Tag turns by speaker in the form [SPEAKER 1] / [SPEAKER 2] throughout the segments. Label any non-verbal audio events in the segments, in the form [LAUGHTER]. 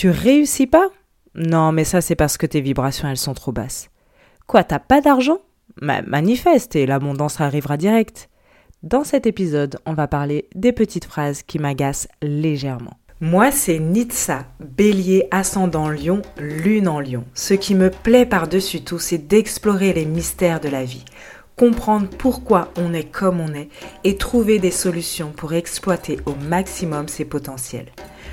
[SPEAKER 1] Tu réussis pas? Non, mais ça c'est parce que tes vibrations elles sont trop basses. Quoi, t'as pas d'argent? Manifeste et l'abondance arrivera direct. Dans cet épisode, on va parler des petites phrases qui m'agacent légèrement. Moi, c'est Nitsa, bélier ascendant lion, lune en lion. Ce qui me plaît par-dessus tout, c'est d'explorer les mystères de la vie, comprendre pourquoi on est comme on est et trouver des solutions pour exploiter au maximum ses potentiels.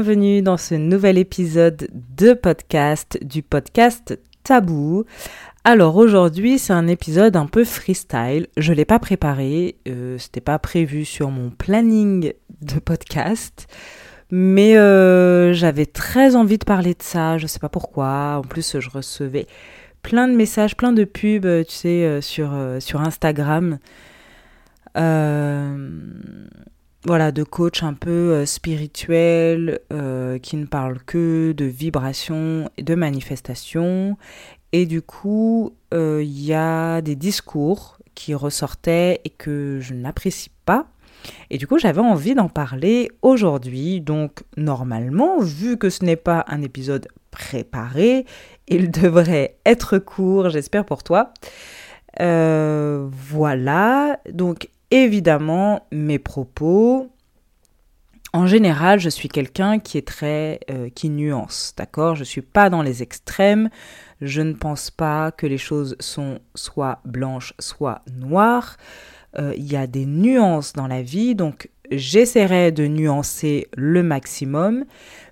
[SPEAKER 1] Bienvenue dans ce nouvel épisode de podcast du podcast Tabou. Alors aujourd'hui c'est un épisode un peu freestyle, je l'ai pas préparé, euh, c'était pas prévu sur mon planning de podcast, mais euh, j'avais très envie de parler de ça, je sais pas pourquoi. En plus je recevais plein de messages, plein de pubs, tu sais, euh, sur, sur Instagram. Euh, voilà, de coach un peu euh, spirituel, euh, qui ne parle que de vibrations et de manifestations. Et du coup, euh, il y a des discours qui ressortaient et que je n'apprécie pas. Et du coup, j'avais envie d'en parler aujourd'hui. Donc, normalement, vu que ce n'est pas un épisode préparé, il [LAUGHS] devrait être court, j'espère pour toi. voilà. Donc, évidemment mes propos. En général, je suis quelqu'un qui est très euh, qui nuance, d'accord? Je suis pas dans les extrêmes. Je ne pense pas que les choses sont soit blanches, soit noires. Euh, il y a des nuances dans la vie, donc j'essaierai de nuancer le maximum,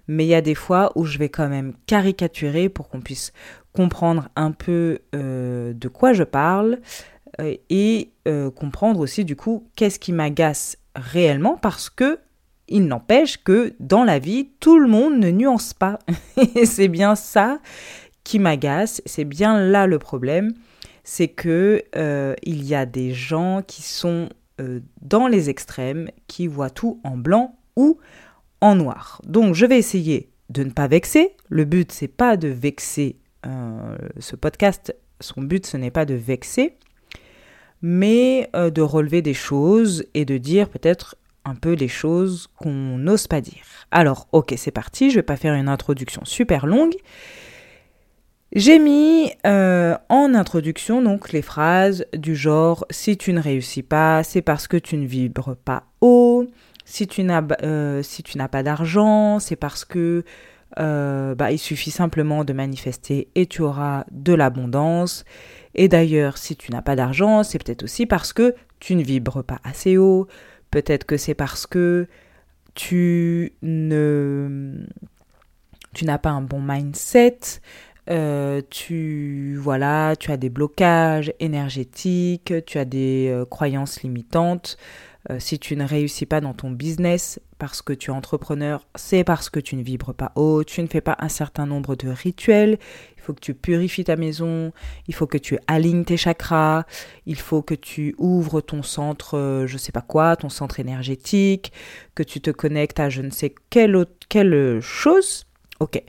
[SPEAKER 1] mais il y a des fois où je vais quand même caricaturer pour qu'on puisse comprendre un peu euh, de quoi je parle. Euh, et euh, comprendre aussi du coup qu'est-ce qui m'agace réellement parce que il n'empêche que dans la vie, tout le monde ne nuance pas. [LAUGHS] et c'est bien ça qui m'agace, c'est bien là le problème, c'est que euh, il y a des gens qui sont dans les extrêmes, qui voient tout en blanc ou en noir. Donc je vais essayer de ne pas vexer. Le but c'est pas de vexer ce podcast. Son but ce n'est pas de vexer, mais euh, de relever des choses et de dire peut-être un peu les choses qu'on n'ose pas dire. Alors, ok, c'est parti, je vais pas faire une introduction super longue. J'ai mis euh, en introduction donc les phrases du genre si tu ne réussis pas, c'est parce que tu ne vibres pas haut. Si tu n'as euh, si tu n'as pas d'argent, c'est parce que bah, il suffit simplement de manifester et tu auras de l'abondance. Et d'ailleurs, si tu n'as pas d'argent, c'est peut-être aussi parce que tu ne vibres pas assez haut, peut-être que c'est parce que tu ne tu n'as pas un bon mindset, euh, tu voilà, tu as des blocages énergétiques, tu as des euh, croyances limitantes. Euh, si tu ne réussis pas dans ton business parce que tu es entrepreneur, c'est parce que tu ne vibres pas haut, tu ne fais pas un certain nombre de rituels, faut que tu purifies ta maison, il faut que tu alignes tes chakras, il faut que tu ouvres ton centre, euh, je sais pas quoi, ton centre énergétique, que tu te connectes à je ne sais quelle, autre, quelle chose. Ok.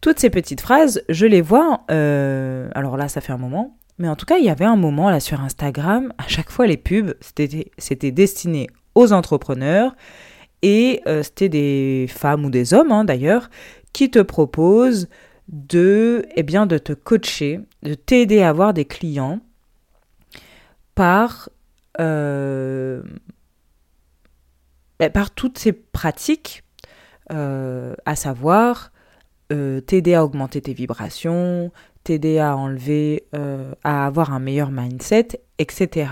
[SPEAKER 1] Toutes ces petites phrases, je les vois, euh, alors là, ça fait un moment, mais en tout cas, il y avait un moment là sur Instagram, à chaque fois les pubs, c'était destiné aux entrepreneurs et euh, c'était des femmes ou des hommes hein, d'ailleurs qui te proposent de, eh bien, de te coacher, de t'aider à avoir des clients par, euh, par toutes ces pratiques, euh, à savoir t'aider à augmenter tes vibrations, t'aider à enlever, à avoir un meilleur mindset, etc.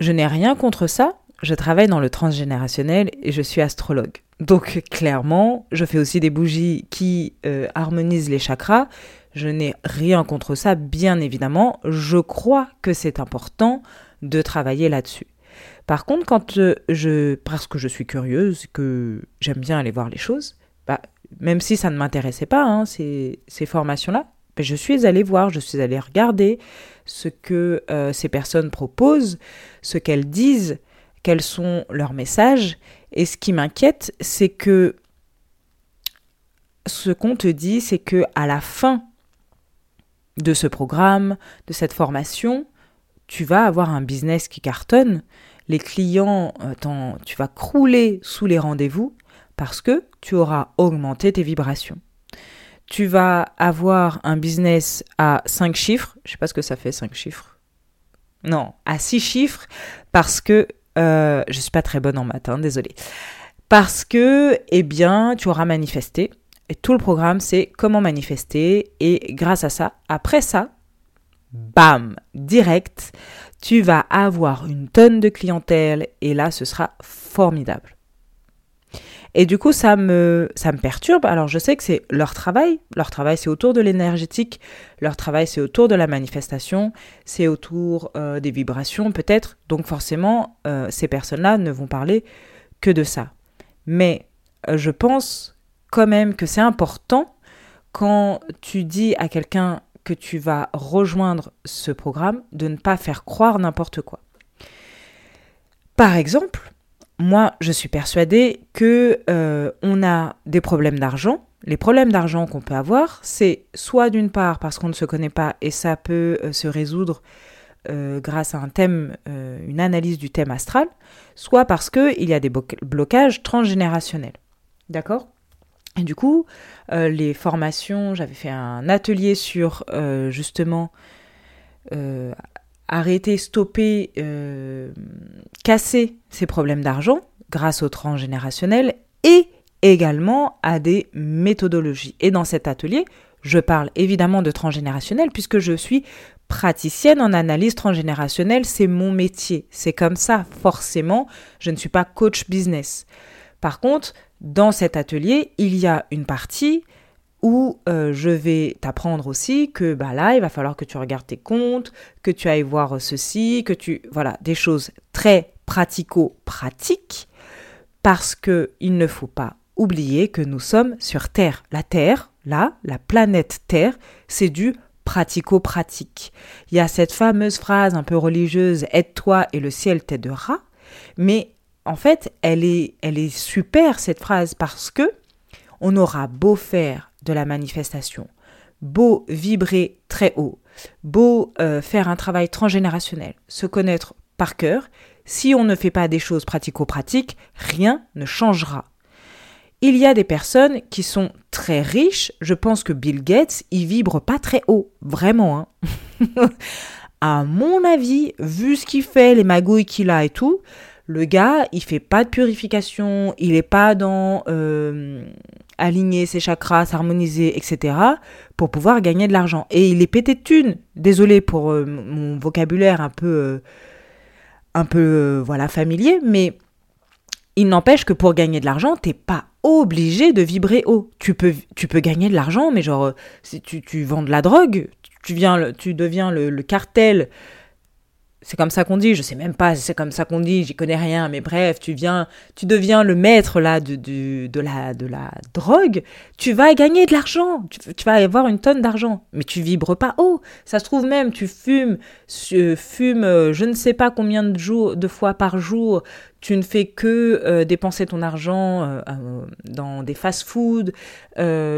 [SPEAKER 1] Je n'ai rien contre ça, je travaille dans le transgénérationnel et je suis astrologue. Donc clairement, je fais aussi des bougies qui euh, harmonisent les chakras. Je n'ai rien contre ça, bien évidemment. Je crois que c'est important de travailler là-dessus. Par contre, quand euh, je, parce que je suis curieuse, que j'aime bien aller voir les choses, bah, même si ça ne m'intéressait pas, hein, ces, ces formations-là, bah, je suis allée voir, je suis allée regarder ce que euh, ces personnes proposent, ce qu'elles disent, quels sont leurs messages. Et ce qui m'inquiète, c'est que ce qu'on te dit, c'est que à la fin de ce programme, de cette formation, tu vas avoir un business qui cartonne. Les clients, euh, tu vas crouler sous les rendez-vous parce que tu auras augmenté tes vibrations. Tu vas avoir un business à 5 chiffres. Je sais pas ce que ça fait 5 chiffres. Non, à 6 chiffres parce que euh, je suis pas très bonne en maths, hein, désolé. Parce que, eh bien, tu auras manifesté. Et tout le programme, c'est comment manifester. Et grâce à ça, après ça, bam, direct, tu vas avoir une tonne de clientèle. Et là, ce sera formidable. Et du coup, ça me, ça me perturbe. Alors, je sais que c'est leur travail. Leur travail, c'est autour de l'énergétique. Leur travail, c'est autour de la manifestation. C'est autour euh, des vibrations, peut-être. Donc, forcément, euh, ces personnes-là ne vont parler que de ça. Mais euh, je pense quand même que c'est important quand tu dis à quelqu'un que tu vas rejoindre ce programme de ne pas faire croire n'importe quoi. Par exemple, moi, je suis persuadée que euh, on a des problèmes d'argent. Les problèmes d'argent qu'on peut avoir, c'est soit d'une part parce qu'on ne se connaît pas et ça peut euh, se résoudre euh, grâce à un thème, une analyse du thème astral, soit parce que il y a des blocages transgénérationnels. D'accord? Et du coup, les formations, j'avais fait un atelier sur justement arrêter, stopper, euh, casser ces problèmes d'argent grâce au transgénérationnel et également à des méthodologies. Et dans cet atelier, je parle évidemment de transgénérationnel puisque je suis praticienne en analyse transgénérationnelle, c'est mon métier. C'est comme ça, forcément, je ne suis pas coach business. Par contre, dans cet atelier, il y a une partie où euh, je vais t'apprendre aussi que bah là, il va falloir que tu regardes tes comptes, que tu ailles voir ceci, que tu voilà, des choses très pratico-pratiques parce que il ne faut pas oublier que nous sommes sur Terre. La Terre, là, la planète Terre, c'est du pratico-pratique. Il y a cette fameuse phrase un peu religieuse aide-toi et le ciel t'aidera, mais en fait, elle est elle est super cette phrase parce que on aura beau faire de la manifestation. Beau vibrer très haut, beau euh, faire un travail transgénérationnel, se connaître par cœur, si on ne fait pas des choses pratico-pratiques, rien ne changera. Il y a des personnes qui sont très riches, je pense que Bill Gates, il vibre pas très haut, vraiment. Hein. [LAUGHS] à mon avis, vu ce qu'il fait, les magouilles qu'il a et tout, le gars, il fait pas de purification, il est pas dans euh, aligner ses chakras, s'harmoniser, etc. pour pouvoir gagner de l'argent. Et il est pété de thunes. Désolé pour euh, mon vocabulaire un peu, euh, un peu, voilà, familier, mais il n'empêche que pour gagner de l'argent, t'es pas obligé de vibrer haut. Tu peux, gagner de l'argent, mais genre, si tu, tu vends de la drogue, tu, viens, tu deviens le cartel c'est comme ça qu'on dit, je sais même pas c'est comme ça qu'on dit, j'y connais rien, mais bref, tu viens, tu deviens le maître là de, de, de la, de la drogue, tu vas gagner de l'argent, tu, vas avoir une tonne d'argent, mais tu vibres pas haut. Ça se trouve même, tu fumes, tu fumes, euh, je ne sais pas combien de jours, de fois par jour, tu ne fais que euh, dépenser ton argent euh, dans des fast-foods,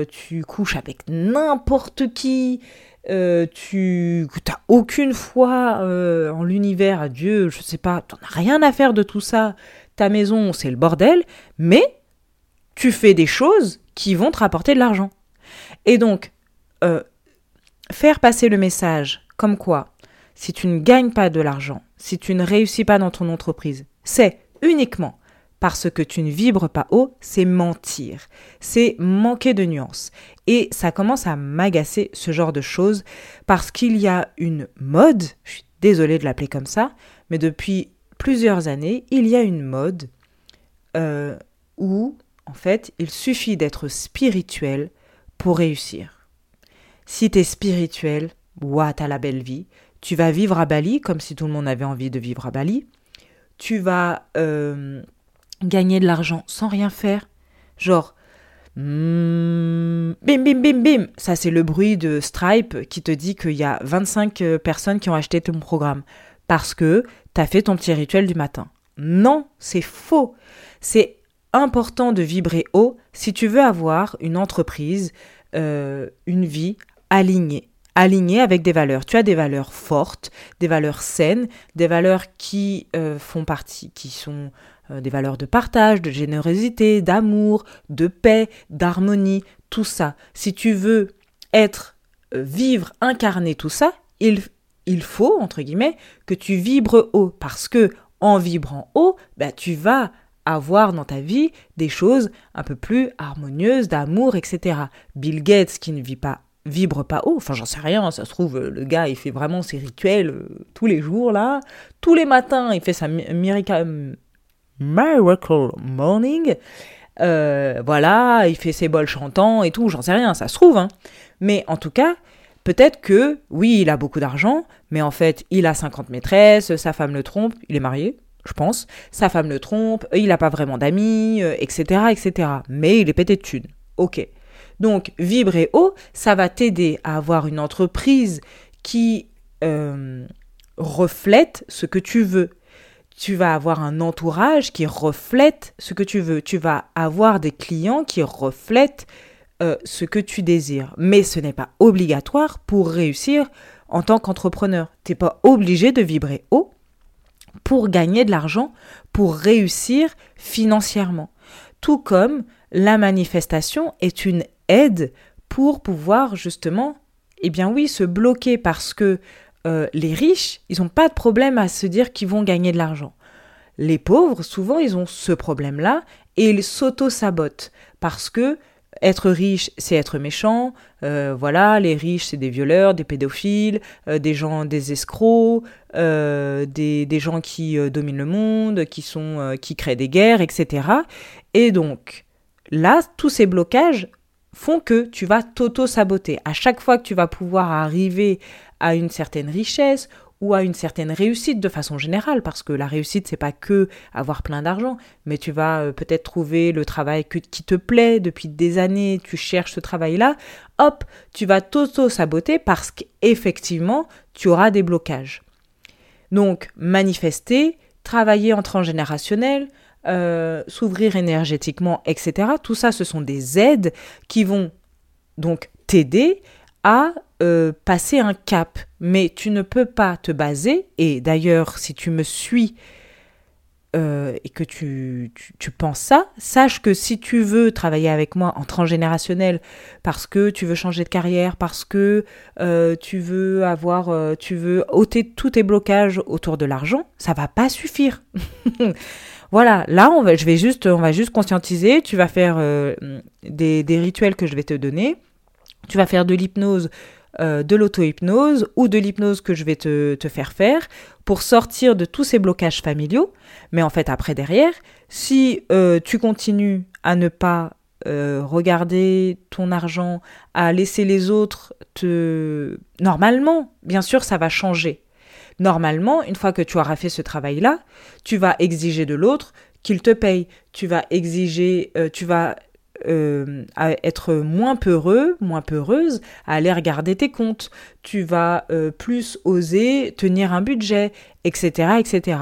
[SPEAKER 1] tu couches avec n'importe qui. Euh, tu n'as aucune foi euh, en l'univers, à Dieu, je sais pas, t'en as rien à faire de tout ça. Ta maison, c'est le bordel, mais tu fais des choses qui vont te rapporter de l'argent. Et donc, euh, faire passer le message comme quoi, si tu ne gagnes pas de l'argent, si tu ne réussis pas dans ton entreprise, c'est uniquement parce que tu ne vibres pas haut, c'est mentir, c'est manquer de nuances. Et ça commence à m'agacer ce genre de choses parce qu'il y a une mode, je suis désolée de l'appeler comme ça, mais depuis plusieurs années, il y a une mode euh, où, en fait, il suffit d'être spirituel pour réussir. Si tu es spirituel, ouah, t'as la belle vie. Tu vas vivre à Bali comme si tout le monde avait envie de vivre à Bali. Tu vas euh, gagner de l'argent sans rien faire. Genre, hmm, bim, bim, bim, bim. Ça, c'est le bruit de Stripe qui te dit qu'il y a 25 euh, personnes qui ont acheté ton programme parce que tu as fait ton petit rituel du matin. Non, c'est faux. C'est important de vibrer haut si tu veux avoir une entreprise, euh, une vie alignée alignée avec des valeurs. Tu as des valeurs fortes, des valeurs saines, des valeurs qui euh, font partie, qui sont des valeurs de partage, de générosité, d'amour, de paix, d'harmonie, tout ça. Si tu veux être, vivre, incarner tout ça, il, il faut, entre guillemets, que tu vibres haut parce que en vibrant haut, bah, tu vas avoir dans ta vie des choses un peu plus harmonieuses, d'amour, etc. Bill Gates qui ne vit pas vibre pas haut, enfin j'en sais rien, ça se trouve le gars il fait vraiment ses rituels euh, tous les jours là, tous les matins il fait sa miracle, miracle morning, euh, voilà, il fait ses bols chantants et tout, j'en sais rien, ça se trouve, hein. mais en tout cas peut-être que oui il a beaucoup d'argent, mais en fait il a 50 maîtresses, sa femme le trompe, il est marié, je pense. Sa femme le trompe, il n'a pas vraiment d'amis, etc., euh, etc. Mais il est pété de thunes. Ok. Donc, vibrer haut, ça va t'aider à avoir une entreprise qui euh, reflète ce que tu veux. Tu vas avoir un entourage qui reflète ce que tu veux. Tu vas avoir des clients qui reflètent euh, ce que tu désires. Mais ce n'est pas obligatoire pour réussir en tant qu'entrepreneur. Tu n'es pas obligé de vibrer haut pour gagner de l'argent, pour réussir financièrement. Tout comme la manifestation est une aide pour pouvoir justement, eh bien oui, se bloquer parce que euh, les riches, ils n'ont pas de problème à se dire qu'ils vont gagner de l'argent. Les pauvres, souvent, ils ont ce problème-là et ils s'auto-sabotent parce que être riche, c'est être méchant. Euh, voilà, les riches, c'est des violeurs, des pédophiles, euh, des gens, des escrocs, des, gens qui dominent le monde, qui créent des guerres, etc. Et donc, là, tous ces blocages font que tu vas t'auto-saboter. À chaque fois que tu vas pouvoir arriver à une certaine richesse ou à une certaine réussite de façon générale, parce que la réussite, c'est pas que avoir plein d'argent, mais tu vas euh, peut-être trouver le travail qui te plaît depuis des années, tu cherches ce travail-là, hop, tu vas t'auto-saboter parce qu'effectivement, tu auras des blocages. Donc, manifester, travailler en transgénérationnel, euh, s'ouvrir énergétiquement, etc. Tout ça, ce sont des aides qui vont donc t'aider à euh, passer un cap, mais tu ne peux pas te baser, et d'ailleurs si tu me suis euh, et que tu, penses ça, sache que si tu veux travailler avec moi en transgénérationnel parce que tu veux changer de carrière, parce que tu veux avoir, tu veux ôter tous tes blocages autour de l'argent, ça va pas suffire. [LAUGHS] voilà, là on va, je vais juste, on va juste conscientiser. Tu vas faire des, des rituels que je vais te donner. Tu vas faire de l'hypnose euh, de l'auto-hypnose ou de l'hypnose que je vais te, faire faire pour sortir de tous ces blocages familiaux. Mais en fait, après, derrière, si euh, tu continues à ne pas euh, regarder ton argent, à laisser les autres te... Normalement, bien sûr, ça va changer. Normalement, une fois que tu auras fait ce travail-là, tu vas exiger de l'autre qu'il te paye. Tu vas exiger, tu vas euh, être moins peureux, moins peureuse, à aller regarder tes comptes. Tu vas euh, plus oser tenir un budget, etc., etc.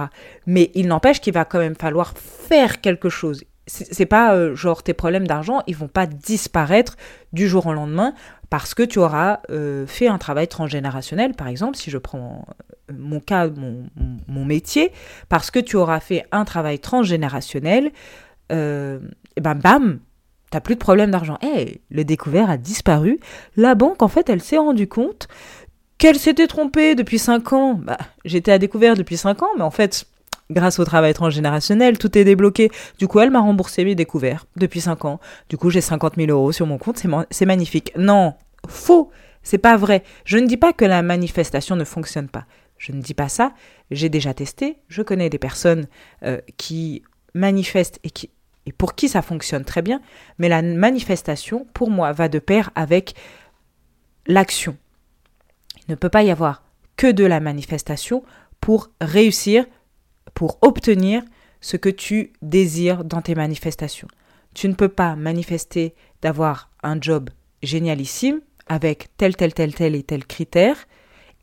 [SPEAKER 1] Mais il n'empêche qu'il va quand même falloir faire quelque chose. C'est pas euh, genre tes problèmes d'argent, ils vont pas disparaître du jour au lendemain parce que tu auras fait un travail transgénérationnel, par exemple, si je prends mon cas, mon, mon, métier, parce que tu auras fait un travail transgénérationnel, et ben bam, t'as plus de problème d'argent. Eh, le découvert a disparu. La banque, en fait, elle s'est rendue compte qu'elle s'était trompée depuis 5 ans. Bah, j'étais à découvert depuis 5 ans, mais en fait, grâce au travail transgénérationnel, tout est débloqué. Du coup, elle m'a remboursé mes découverts depuis 5 ans. Du coup, j'ai 50 000 euros sur mon compte, c'est magnifique. Non, faux, c'est pas vrai. Je ne dis pas que la manifestation ne fonctionne pas. Je ne dis pas ça. J'ai déjà testé. Je connais des personnes euh, qui manifestent et qui et pour qui ça fonctionne très bien, mais la manifestation, pour moi, va de pair avec l'action. Il ne peut pas y avoir que de la manifestation pour réussir, pour obtenir ce que tu désires dans tes manifestations. Tu ne peux pas manifester d'avoir un job génialissime avec tel, tel, tel, tel et tel critère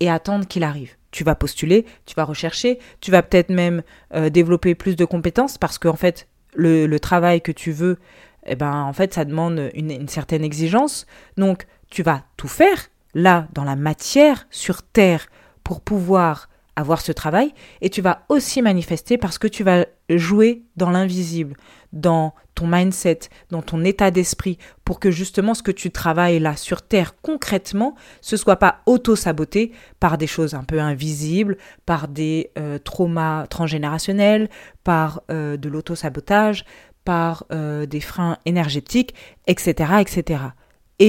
[SPEAKER 1] et attendre qu'il arrive. Tu vas postuler, tu vas rechercher, tu vas peut-être même euh, développer plus de compétences parce qu'en fait, le, travail que tu veux, eh ben, en fait, ça demande une certaine exigence. Donc, tu vas tout faire, là, dans la matière, sur Terre, pour pouvoir avoir ce travail et tu vas aussi manifester parce que tu vas jouer dans l'invisible, dans ton mindset, dans ton état d'esprit pour que justement ce que tu travailles là sur terre concrètement, ce soit pas auto-saboté par des choses un peu invisibles, par des euh, traumas transgénérationnels, par euh, de l'auto-sabotage, par euh, des freins énergétiques, etc., etc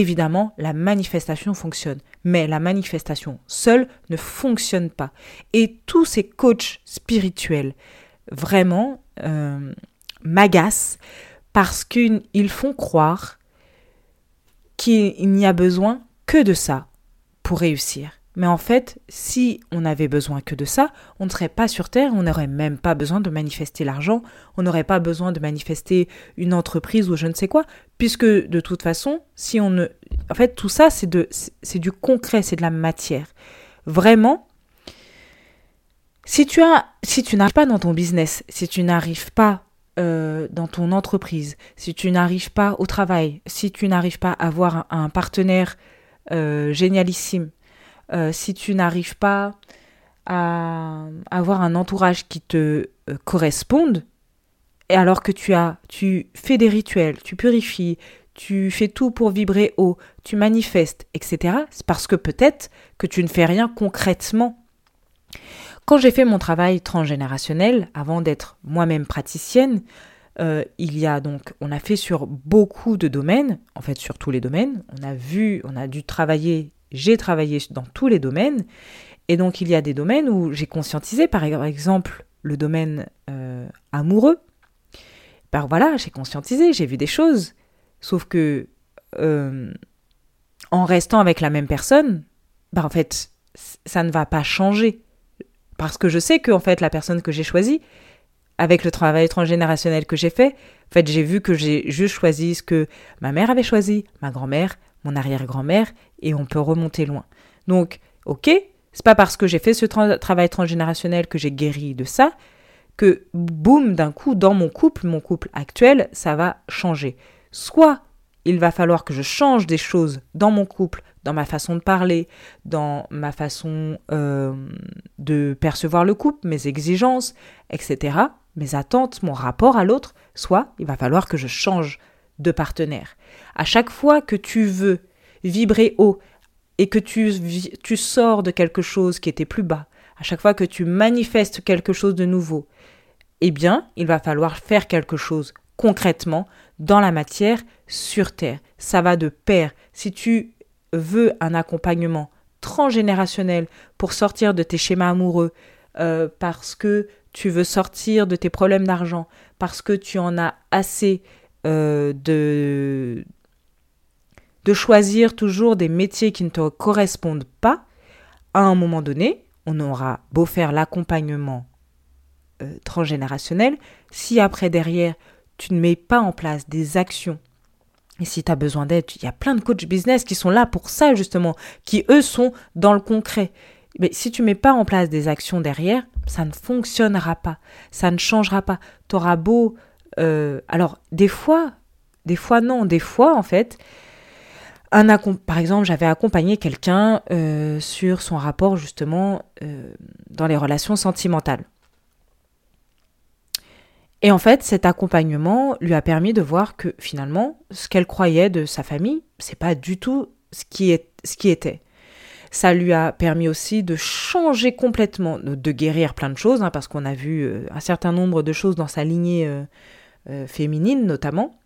[SPEAKER 1] évidemment, la manifestation fonctionne. Mais la manifestation seule ne fonctionne pas. Et tous ces coachs spirituels, vraiment, euh, m'agacent parce qu'ils font croire qu'il n'y a besoin que de ça pour réussir. Mais en fait, si on avait besoin que de ça, on ne serait pas sur Terre, on n'aurait même pas besoin de manifester l'argent, on n'aurait pas besoin de manifester une entreprise ou je ne sais quoi, puisque de toute façon, si on ne... En fait, tout ça, c'est, de, du concret, c'est de la matière. Vraiment, si tu, si tu n'arrives pas dans ton business, si tu n'arrives pas euh, dans ton entreprise, si tu n'arrives pas au travail, si tu n'arrives pas à avoir un, partenaire euh, génialissime, euh, si tu n'arrives pas à avoir un entourage qui te euh, corresponde, et alors que tu as, tu fais des rituels, tu purifies, tu fais tout pour vibrer haut, tu manifestes, etc., c'est parce que peut-être que tu ne fais rien concrètement. Quand j'ai fait mon travail transgénérationnel, avant d'être moi-même praticienne, euh, il y a donc, on a fait sur beaucoup de domaines, en fait sur tous les domaines. On a vu, on a dû travailler j'ai travaillé dans tous les domaines. Et donc, il y a des domaines où j'ai conscientisé, par exemple, le domaine euh, amoureux. Ben voilà, j'ai conscientisé, j'ai vu des choses. Sauf que, euh, en restant avec la même personne, ben en fait, ça ne va pas changer. Parce que je sais que, en fait, la personne que j'ai choisie, avec le travail transgénérationnel que j'ai fait, en fait, j'ai vu que j'ai juste choisi ce que ma mère avait choisi, ma grand-mère, mon arrière-grand-mère, et on peut remonter loin. Donc, ok, c'est pas parce que j'ai fait ce travail transgénérationnel que j'ai guéri de ça que, boum, d'un coup, dans mon couple, mon couple actuel, ça va changer. Soit il va falloir que je change des choses dans mon couple, dans ma façon de parler, dans ma façon euh, de percevoir le couple, mes exigences, etc., mes attentes, mon rapport à l'autre, soit il va falloir que je change de partenaire. À chaque fois que tu veux vibrer haut et que tu, sors de quelque chose qui était plus bas, à chaque fois que tu manifestes quelque chose de nouveau, eh bien, il va falloir faire quelque chose concrètement dans la matière sur Terre. Ça va de pair. Si tu veux un accompagnement transgénérationnel pour sortir de tes schémas amoureux, euh, parce que tu veux sortir de tes problèmes d'argent, parce que tu en as assez euh, de, de choisir toujours des métiers qui ne te correspondent pas, à un moment donné, on aura beau faire l'accompagnement euh, transgénérationnel, si après derrière, tu ne mets pas en place des actions, et si tu as besoin d'aide, il y a plein de coachs business qui sont là pour ça justement, qui eux sont dans le concret. Mais si tu mets pas en place des actions derrière, ça ne fonctionnera pas, ça ne changera pas. Tu auras beau euh, alors, des fois, des fois non, des fois en fait, un par exemple, j'avais accompagné quelqu'un euh, sur son rapport justement euh, dans les relations sentimentales. Et en fait, cet accompagnement lui a permis de voir que finalement, ce qu'elle croyait de sa famille, c'est pas du tout ce qui, était. Ça lui a permis aussi de changer complètement, de, guérir plein de choses, hein, parce qu'on a vu un certain nombre de choses dans sa lignée féminine notamment.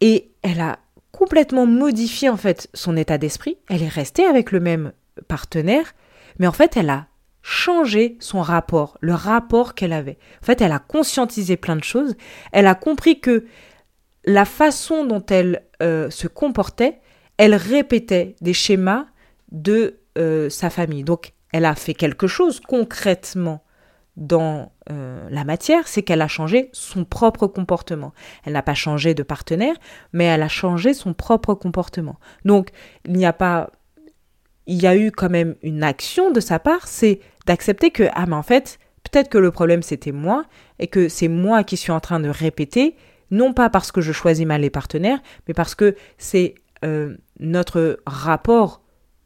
[SPEAKER 1] Et elle a complètement modifié en fait son état d'esprit. Elle est restée avec le même partenaire, mais en fait elle a changé son rapport, le rapport qu'elle avait. En fait, elle a conscientisé plein de choses. Elle a compris que la façon dont elle euh, se comportait, elle répétait des schémas de euh, sa famille. Donc, elle a fait quelque chose concrètement dans euh, la matière, c'est qu'elle a changé son propre comportement. Elle n'a pas changé de partenaire, mais elle a changé son propre comportement. Donc, il n'y a pas... Il y a eu quand même une action de sa part, c'est d'accepter que, ah mais en fait, peut-être que le problème c'était moi, et que c'est moi qui suis en train de répéter, non pas parce que je choisis mal les partenaires, mais parce que c'est euh, notre rapport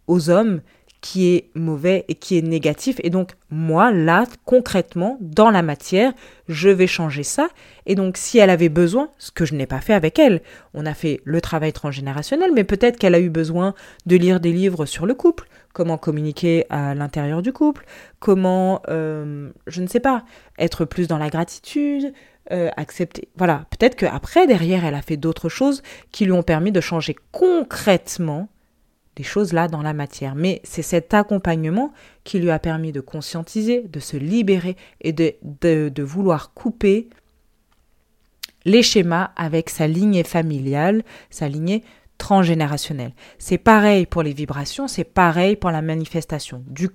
[SPEAKER 1] aux hommes qui est mauvais et qui est négatif. Et donc, moi, là, concrètement, dans la matière, je vais changer ça. Et donc, si elle avait besoin, ce que je n'ai pas fait avec elle, on a fait le travail transgénérationnel, mais peut-être qu'elle a eu besoin de lire des livres sur le couple, comment communiquer à l'intérieur du couple, comment, euh, je ne sais pas, être plus dans la gratitude, euh, accepter. Voilà, peut-être qu'après, derrière, elle a fait d'autres choses qui lui ont permis de changer concrètement des choses là dans la matière. Mais c'est cet accompagnement qui lui a permis de conscientiser, de se libérer et de, de, vouloir couper les schémas avec sa lignée familiale, sa lignée transgénérationnelle. C'est pareil pour les vibrations, c'est pareil pour la manifestation. Du,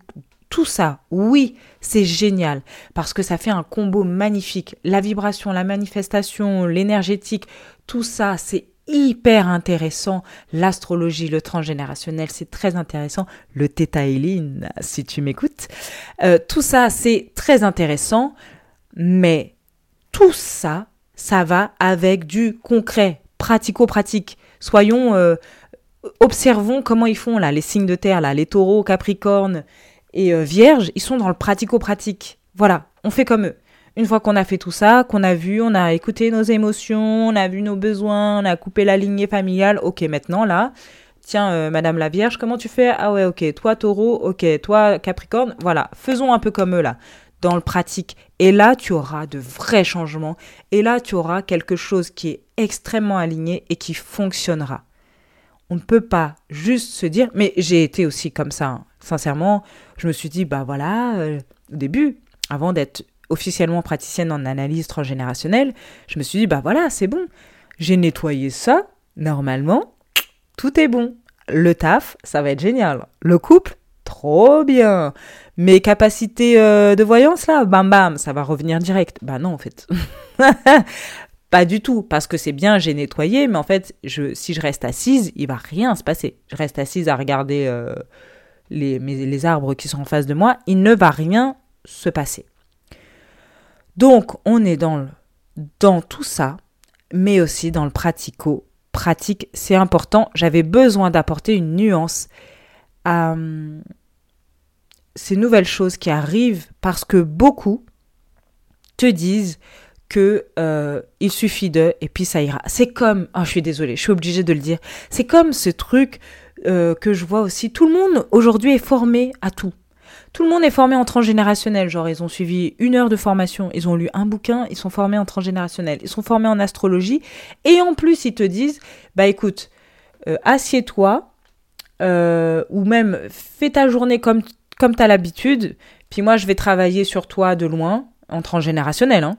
[SPEAKER 1] tout ça, oui, c'est génial parce que ça fait un combo magnifique. La vibration, la manifestation, l'énergétique, tout ça, c'est hyper intéressant. L'astrologie, le transgénérationnel, c'est très intéressant. Le Theta si tu m'écoutes. Euh, tout ça, c'est très intéressant. Mais tout ça, ça va avec du concret, pratico-pratique. Soyons, euh, observons comment ils font là, les signes de terre, là, les taureaux, capricornes et euh, vierges, ils sont dans le pratico-pratique. Voilà, on fait comme eux. Une fois qu'on a fait tout ça, qu'on a vu, on a écouté nos émotions, on a vu nos besoins, on a coupé la lignée familiale, ok, maintenant là, tiens, euh, Madame la Vierge, comment tu fais? Ah ouais, ok, toi Taureau, ok, toi Capricorne, voilà, faisons un peu comme eux là, dans le pratique. Et là, tu auras de vrais changements, et là, tu auras quelque chose qui est extrêmement aligné et qui fonctionnera. On ne peut pas juste se dire, mais j'ai été aussi comme ça, hein. sincèrement, je me suis dit, bah voilà, euh, au début, avant d'être officiellement praticienne en analyse transgénérationnelle, je me suis dit, bah voilà, c'est bon. J'ai nettoyé ça, normalement, tout est bon. Le taf, ça va être génial. Le couple, trop bien. Mes capacités euh, de voyance, là, bam bam, ça va revenir direct. Bah non, en fait. [LAUGHS] Pas du tout, parce que c'est bien, j'ai nettoyé, mais en fait, je, si je reste assise, il va rien se passer. Je reste assise à regarder euh, les, les arbres qui sont en face de moi, il ne va rien se passer. Donc, on est dans, dans tout ça, mais aussi dans le pratico-pratique. C'est important. J'avais besoin d'apporter une nuance à hum, ces nouvelles choses qui arrivent parce que beaucoup te disent que euh, il suffit de et puis ça ira. C'est comme, oh, je suis désolée, je suis obligée de le dire. C'est comme ce truc euh, que je vois aussi. Tout le monde aujourd'hui est formé à tout. Tout le monde est formé en transgénérationnel. Genre, ils ont suivi une heure de formation, ils ont lu un bouquin, ils sont formés en transgénérationnel, ils sont formés en astrologie. Et en plus, ils te disent, bah écoute, euh, assieds-toi, euh, ou même fais ta journée comme, comme tu as l'habitude, puis moi, je vais travailler sur toi de loin, en transgénérationnel. Hein.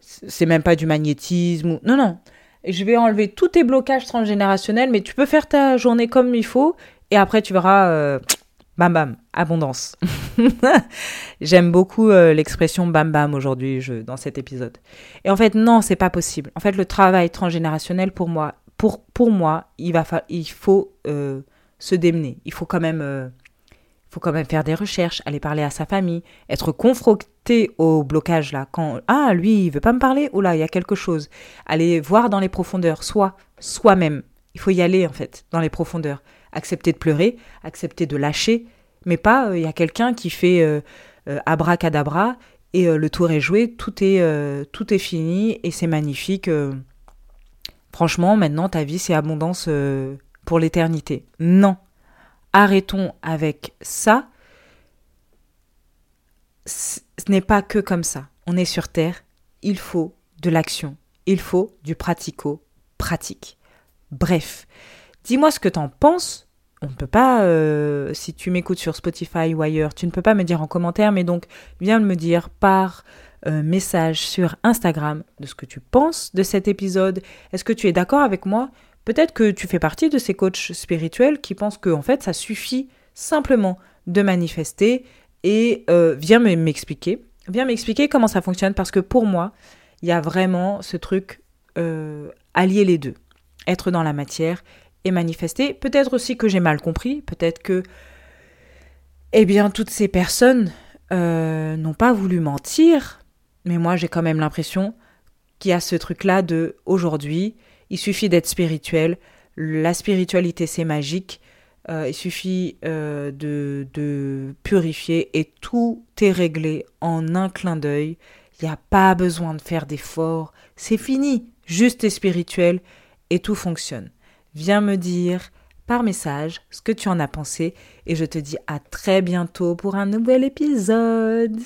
[SPEAKER 1] C'est même pas du magnétisme. Non, non. Je vais enlever tous tes blocages transgénérationnels, mais tu peux faire ta journée comme il faut, et après, tu verras... Euh, Bam bam, abondance. [LAUGHS] J'aime beaucoup euh, l'expression bam bam aujourd'hui dans cet épisode. Et en fait, non, c'est pas possible. En fait, le travail transgénérationnel pour moi, pour, pour moi, il, va il faut euh, se démener. Il faut quand même euh, faut quand même faire des recherches, aller parler à sa famille, être confronté au blocage là. Quand ah lui il veut pas me parler, ou là il y a quelque chose. Aller voir dans les profondeurs, soi, soi-même. Il faut y aller en fait dans les profondeurs accepter de pleurer, accepter de lâcher, mais pas euh, il y a quelqu'un qui fait euh, euh, abracadabra et le tour est joué, tout est, tout est fini et c'est magnifique. franchement, maintenant ta vie c'est abondance pour l'éternité. Non, arrêtons avec ça. Ce n'est pas que comme ça. On est sur Terre, il faut de l'action, il faut du pratico-pratique. Bref, dis-moi ce que t'en penses on ne peut pas, euh, si tu m'écoutes sur Spotify ou ailleurs, tu ne peux pas me dire en commentaire, mais donc viens me dire par euh, message sur Instagram de ce que tu penses de cet épisode. Est-ce que tu es d'accord avec moi? Peut-être que tu fais partie de ces coachs spirituels qui pensent que en fait ça suffit simplement de manifester et euh, viens m'expliquer, viens m'expliquer comment ça fonctionne parce que pour moi il y a vraiment ce truc allier les deux, être dans la matière et. Peut-être aussi que j'ai mal compris, peut-être que eh bien toutes ces personnes euh, n'ont pas voulu mentir, mais moi j'ai quand même l'impression qu'il y a ce truc-là de aujourd'hui, il suffit d'être spirituel, la spiritualité c'est magique, euh, il suffit euh, de, de, purifier et tout est réglé en un clin d'œil. Il n'y a pas besoin de faire d'efforts, c'est fini, juste et spirituel et tout fonctionne. Viens me dire par message ce que tu en as pensé et je te dis à très bientôt pour un nouvel épisode.